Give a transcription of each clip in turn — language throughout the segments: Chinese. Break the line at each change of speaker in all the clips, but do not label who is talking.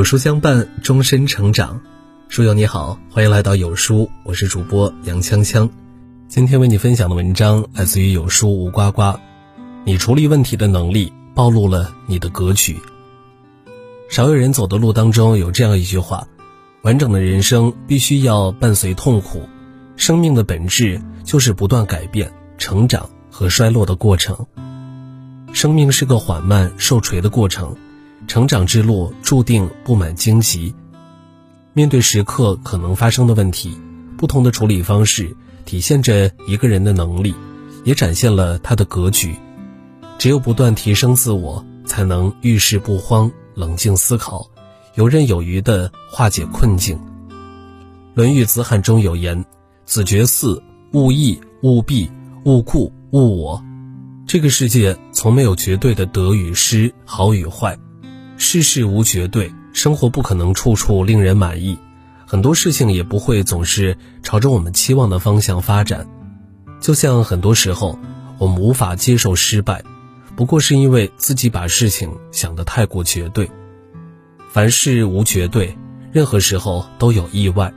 有书相伴，终身成长。书友你好，欢迎来到有书，我是主播杨锵锵。今天为你分享的文章来自于有书吴呱呱。你处理问题的能力暴露了你的格局。少有人走的路当中有这样一句话：完整的人生必须要伴随痛苦。生命的本质就是不断改变、成长和衰落的过程。生命是个缓慢受锤的过程。成长之路注定布满荆棘，面对时刻可能发生的问题，不同的处理方式体现着一个人的能力，也展现了他的格局。只有不断提升自我，才能遇事不慌，冷静思考，游刃有余地化解困境。《论语·子罕》中有言：“子绝四，勿义，勿弊，勿故，勿我。”这个世界从没有绝对的得与失，好与坏。世事无绝对，生活不可能处处令人满意，很多事情也不会总是朝着我们期望的方向发展。就像很多时候，我们无法接受失败，不过是因为自己把事情想得太过绝对。凡事无绝对，任何时候都有意外，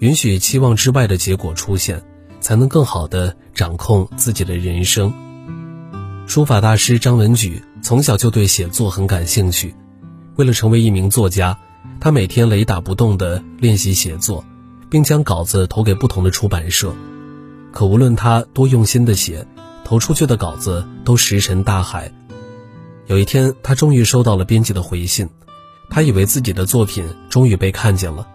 允许期望之外的结果出现，才能更好的掌控自己的人生。书法大师张文举从小就对写作很感兴趣。为了成为一名作家，他每天雷打不动地练习写作，并将稿子投给不同的出版社。可无论他多用心地写，投出去的稿子都石沉大海。有一天，他终于收到了编辑的回信，他以为自己的作品终于被看见了，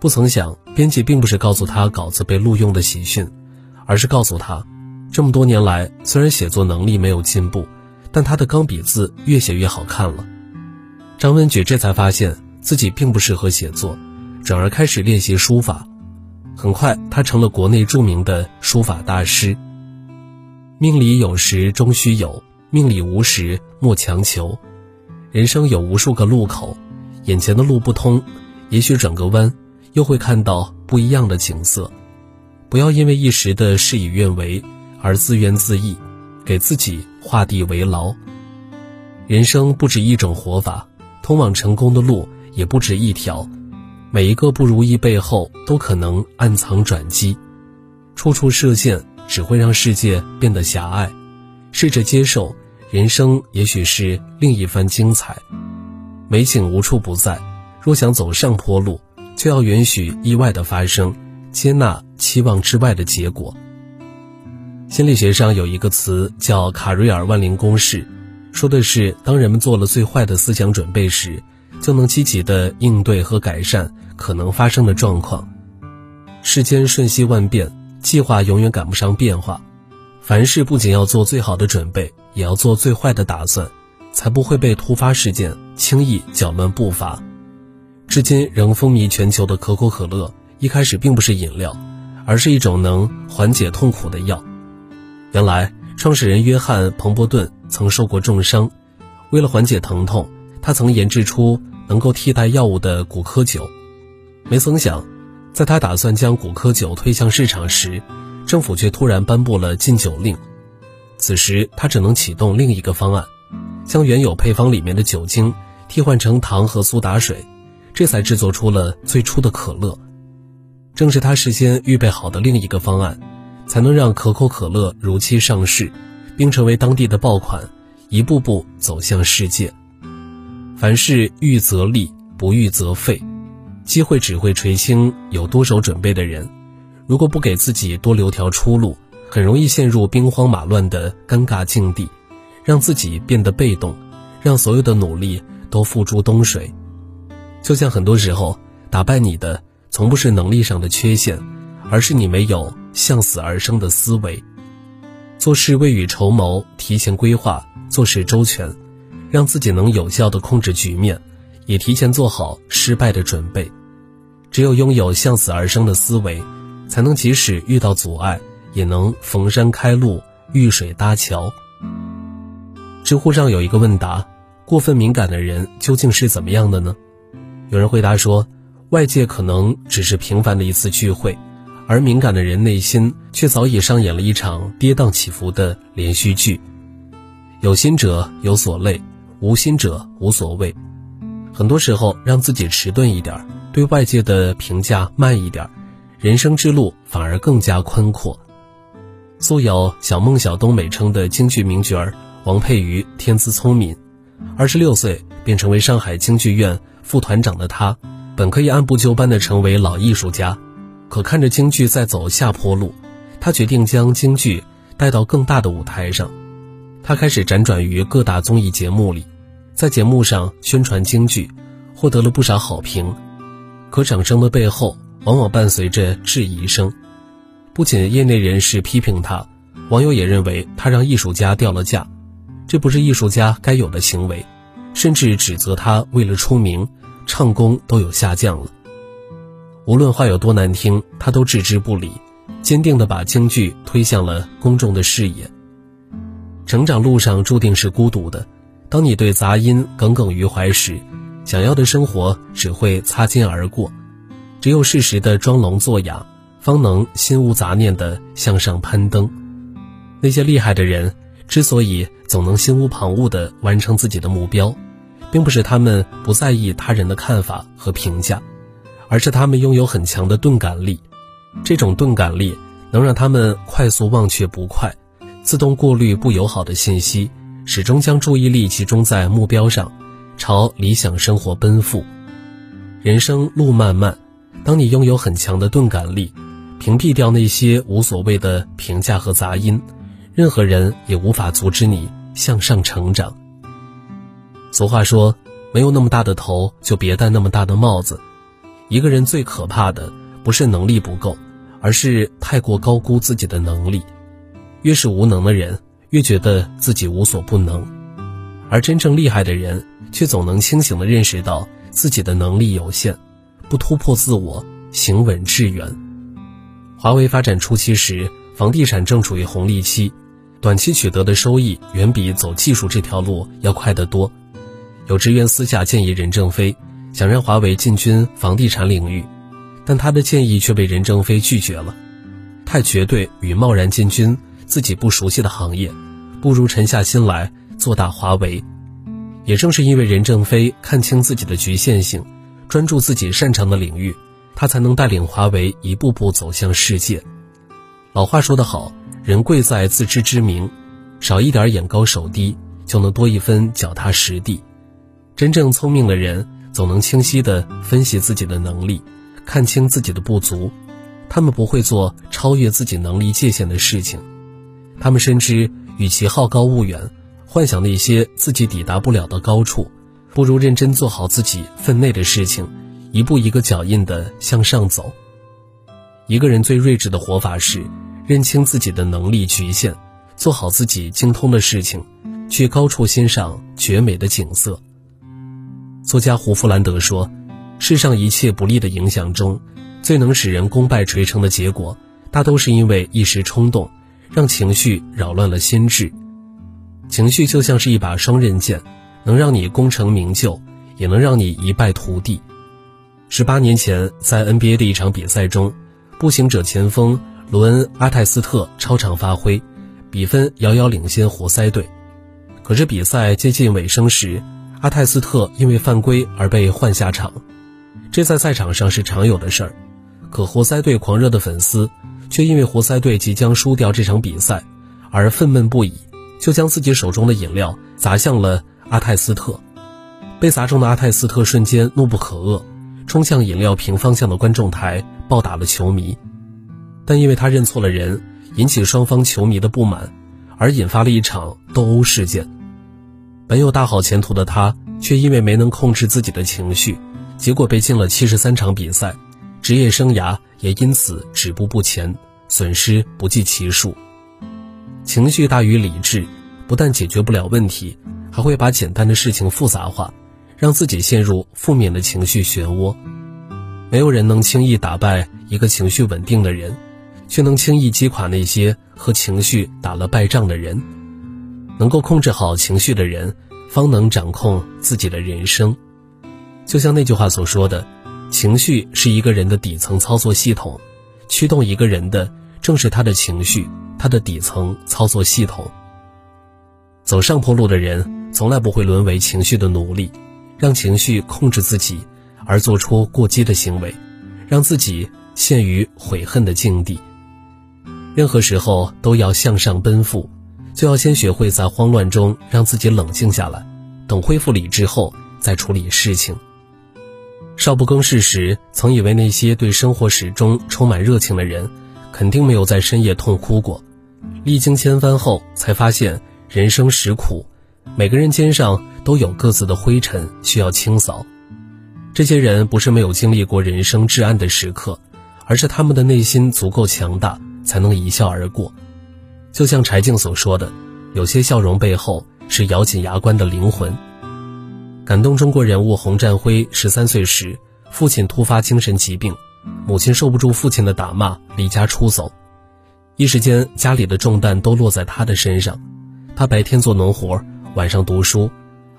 不曾想，编辑并不是告诉他稿子被录用的喜讯，而是告诉他，这么多年来，虽然写作能力没有进步，但他的钢笔字越写越好看了。张文举这才发现自己并不适合写作，转而开始练习书法。很快，他成了国内著名的书法大师。命里有时终须有，命里无时莫强求。人生有无数个路口，眼前的路不通，也许转个弯，又会看到不一样的景色。不要因为一时的事与愿违而自怨自艾，给自己画地为牢。人生不止一种活法。通往成功的路也不止一条，每一个不如意背后都可能暗藏转机，处处设限只会让世界变得狭隘。试着接受，人生也许是另一番精彩。美景无处不在，若想走上坡路，就要允许意外的发生，接纳期望之外的结果。心理学上有一个词叫卡瑞尔万灵公式。说的是，当人们做了最坏的思想准备时，就能积极的应对和改善可能发生的状况。世间瞬息万变，计划永远赶不上变化。凡事不仅要做最好的准备，也要做最坏的打算，才不会被突发事件轻易搅乱步伐。至今仍风靡全球的可口可乐，一开始并不是饮料，而是一种能缓解痛苦的药。原来，创始人约翰·彭伯顿。曾受过重伤，为了缓解疼痛，他曾研制出能够替代药物的骨科酒。没曾想，在他打算将骨科酒推向市场时，政府却突然颁布了禁酒令。此时，他只能启动另一个方案，将原有配方里面的酒精替换成糖和苏打水，这才制作出了最初的可乐。正是他事先预备好的另一个方案，才能让可口可乐如期上市。并成为当地的爆款，一步步走向世界。凡事预则立，不预则废。机会只会垂青有多手准备的人。如果不给自己多留条出路，很容易陷入兵荒马乱的尴尬境地，让自己变得被动，让所有的努力都付诸东水。就像很多时候，打败你的从不是能力上的缺陷，而是你没有向死而生的思维。做事未雨绸缪，提前规划，做事周全，让自己能有效的控制局面，也提前做好失败的准备。只有拥有向死而生的思维，才能即使遇到阻碍，也能逢山开路，遇水搭桥。知乎上有一个问答：过分敏感的人究竟是怎么样的呢？有人回答说，外界可能只是平凡的一次聚会。而敏感的人内心却早已上演了一场跌宕起伏的连续剧。有心者有所累，无心者无所谓。很多时候让自己迟钝一点，对外界的评价慢一点，人生之路反而更加宽阔。素有“小孟小冬”美称的京剧名角儿王佩瑜，天资聪明，二十六岁便成为上海京剧院副团长的他，本可以按部就班地成为老艺术家，可看着京剧在走下坡路，他决定将京剧带到更大的舞台上。他开始辗转于各大综艺节目里。在节目上宣传京剧，获得了不少好评，可掌声的背后往往伴随着质疑声。不仅业内人士批评他，网友也认为他让艺术家掉了价，这不是艺术家该有的行为，甚至指责他为了出名，唱功都有下降了。无论话有多难听，他都置之不理，坚定地把京剧推向了公众的视野。成长路上注定是孤独的。当你对杂音耿耿于怀时，想要的生活只会擦肩而过。只有适时的装聋作哑，方能心无杂念地向上攀登。那些厉害的人之所以总能心无旁骛地完成自己的目标，并不是他们不在意他人的看法和评价，而是他们拥有很强的钝感力。这种钝感力能让他们快速忘却不快，自动过滤不友好的信息。始终将注意力集中在目标上，朝理想生活奔赴。人生路漫漫，当你拥有很强的钝感力，屏蔽掉那些无所谓的评价和杂音，任何人也无法阻止你向上成长。俗话说，没有那么大的头，就别戴那么大的帽子。一个人最可怕的，不是能力不够，而是太过高估自己的能力。越是无能的人。越觉得自己无所不能，而真正厉害的人却总能清醒地认识到自己的能力有限，不突破自我，行稳致远。华为发展初期时，房地产正处于红利期，短期取得的收益远比走技术这条路要快得多。有职员私下建议任正非，想让华为进军房地产领域，但他的建议却被任正非拒绝了，太绝对与贸然进军自己不熟悉的行业。不如沉下心来做大华为。也正是因为任正非看清自己的局限性，专注自己擅长的领域，他才能带领华为一步步走向世界。老话说得好，人贵在自知之明，少一点眼高手低，就能多一分脚踏实地。真正聪明的人，总能清晰地分析自己的能力，看清自己的不足。他们不会做超越自己能力界限的事情，他们深知。与其好高骛远，幻想那些自己抵达不了的高处，不如认真做好自己分内的事情，一步一个脚印地向上走。一个人最睿智的活法是认清自己的能力局限，做好自己精通的事情，去高处欣赏绝美的景色。作家胡弗兰德说：“世上一切不利的影响中，最能使人功败垂成的结果，大都是因为一时冲动。”让情绪扰乱了心智，情绪就像是一把双刃剑，能让你功成名就，也能让你一败涂地。十八年前，在 NBA 的一场比赛中，步行者前锋罗恩·阿泰斯特超常发挥，比分遥遥领先活塞队。可是比赛接近尾声时，阿泰斯特因为犯规而被换下场，这在赛场上是常有的事儿。可活塞队狂热的粉丝。却因为活塞队即将输掉这场比赛而愤懑不已，就将自己手中的饮料砸向了阿泰斯特。被砸中的阿泰斯特瞬间怒不可遏，冲向饮料瓶方向的观众台暴打了球迷。但因为他认错了人，引起双方球迷的不满，而引发了一场斗殴事件。本有大好前途的他，却因为没能控制自己的情绪，结果被禁了七十三场比赛。职业生涯也因此止步不前，损失不计其数。情绪大于理智，不但解决不了问题，还会把简单的事情复杂化，让自己陷入负面的情绪漩涡。没有人能轻易打败一个情绪稳定的人，却能轻易击垮那些和情绪打了败仗的人。能够控制好情绪的人，方能掌控自己的人生。就像那句话所说的。情绪是一个人的底层操作系统，驱动一个人的正是他的情绪，他的底层操作系统。走上坡路的人从来不会沦为情绪的奴隶，让情绪控制自己，而做出过激的行为，让自己陷于悔恨的境地。任何时候都要向上奔赴，就要先学会在慌乱中让自己冷静下来，等恢复理智后再处理事情。少不更事时，曾以为那些对生活始终充满热情的人，肯定没有在深夜痛哭过。历经千帆后，才发现人生实苦，每个人肩上都有各自的灰尘需要清扫。这些人不是没有经历过人生至暗的时刻，而是他们的内心足够强大，才能一笑而过。就像柴静所说的：“有些笑容背后是咬紧牙关的灵魂。”感动中国人物洪战辉十三岁时，父亲突发精神疾病，母亲受不住父亲的打骂，离家出走。一时间，家里的重担都落在他的身上。他白天做农活，晚上读书，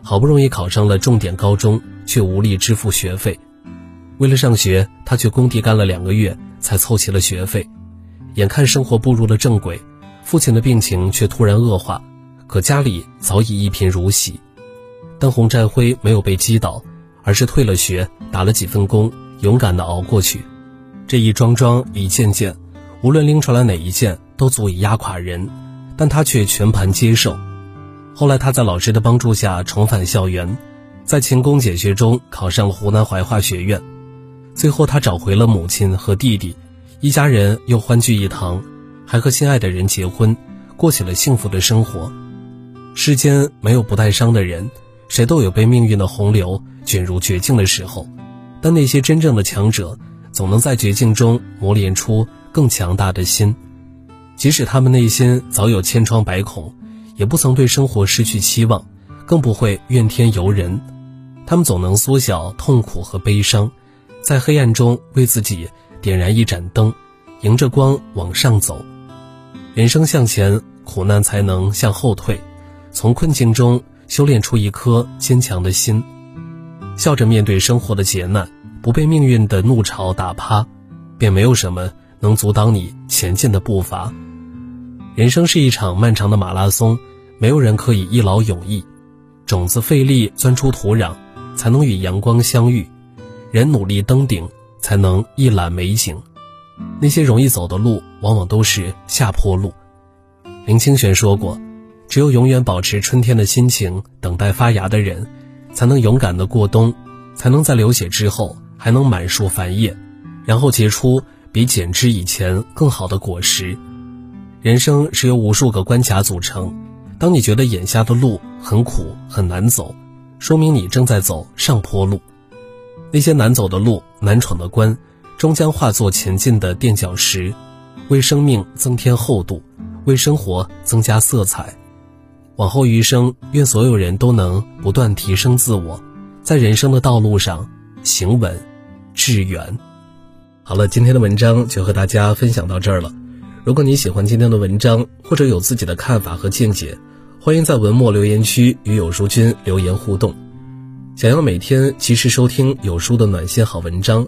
好不容易考上了重点高中，却无力支付学费。为了上学，他去工地干了两个月，才凑齐了学费。眼看生活步入了正轨，父亲的病情却突然恶化，可家里早已一贫如洗。但洪战辉没有被击倒，而是退了学，打了几份工，勇敢地熬过去。这一桩桩，一件件。无论拎出来哪一件，都足以压垮人，但他却全盘接受。后来他在老师的帮助下重返校园，在勤工俭学中考上了湖南怀化学院。最后他找回了母亲和弟弟，一家人又欢聚一堂，还和心爱的人结婚，过起了幸福的生活。世间没有不带伤的人，谁都有被命运的洪流卷入绝境的时候，但那些真正的强者，总能在绝境中磨练出。更强大的心，即使他们内心早有千疮百孔，也不曾对生活失去期望，更不会怨天尤人。他们总能缩小痛苦和悲伤，在黑暗中为自己点燃一盏灯，迎着光往上走。人生向前，苦难才能向后退。从困境中修炼出一颗坚强的心，笑着面对生活的劫难，不被命运的怒潮打趴，便没有什么。能阻挡你前进的步伐。人生是一场漫长的马拉松，没有人可以一劳永逸。种子费力钻出土壤，才能与阳光相遇；人努力登顶，才能一览美景。那些容易走的路，往往都是下坡路。林清玄说过：“只有永远保持春天的心情，等待发芽的人，才能勇敢的过冬，才能在流血之后还能满树繁叶，然后结出。”比剪枝以前更好的果实。人生是由无数个关卡组成。当你觉得眼下的路很苦很难走，说明你正在走上坡路。那些难走的路、难闯的关，终将化作前进的垫脚石，为生命增添厚度，为生活增加色彩。往后余生，愿所有人都能不断提升自我，在人生的道路上行稳致远。好了，今天的文章就和大家分享到这儿了。如果你喜欢今天的文章，或者有自己的看法和见解，欢迎在文末留言区与有书君留言互动。想要每天及时收听有书的暖心好文章，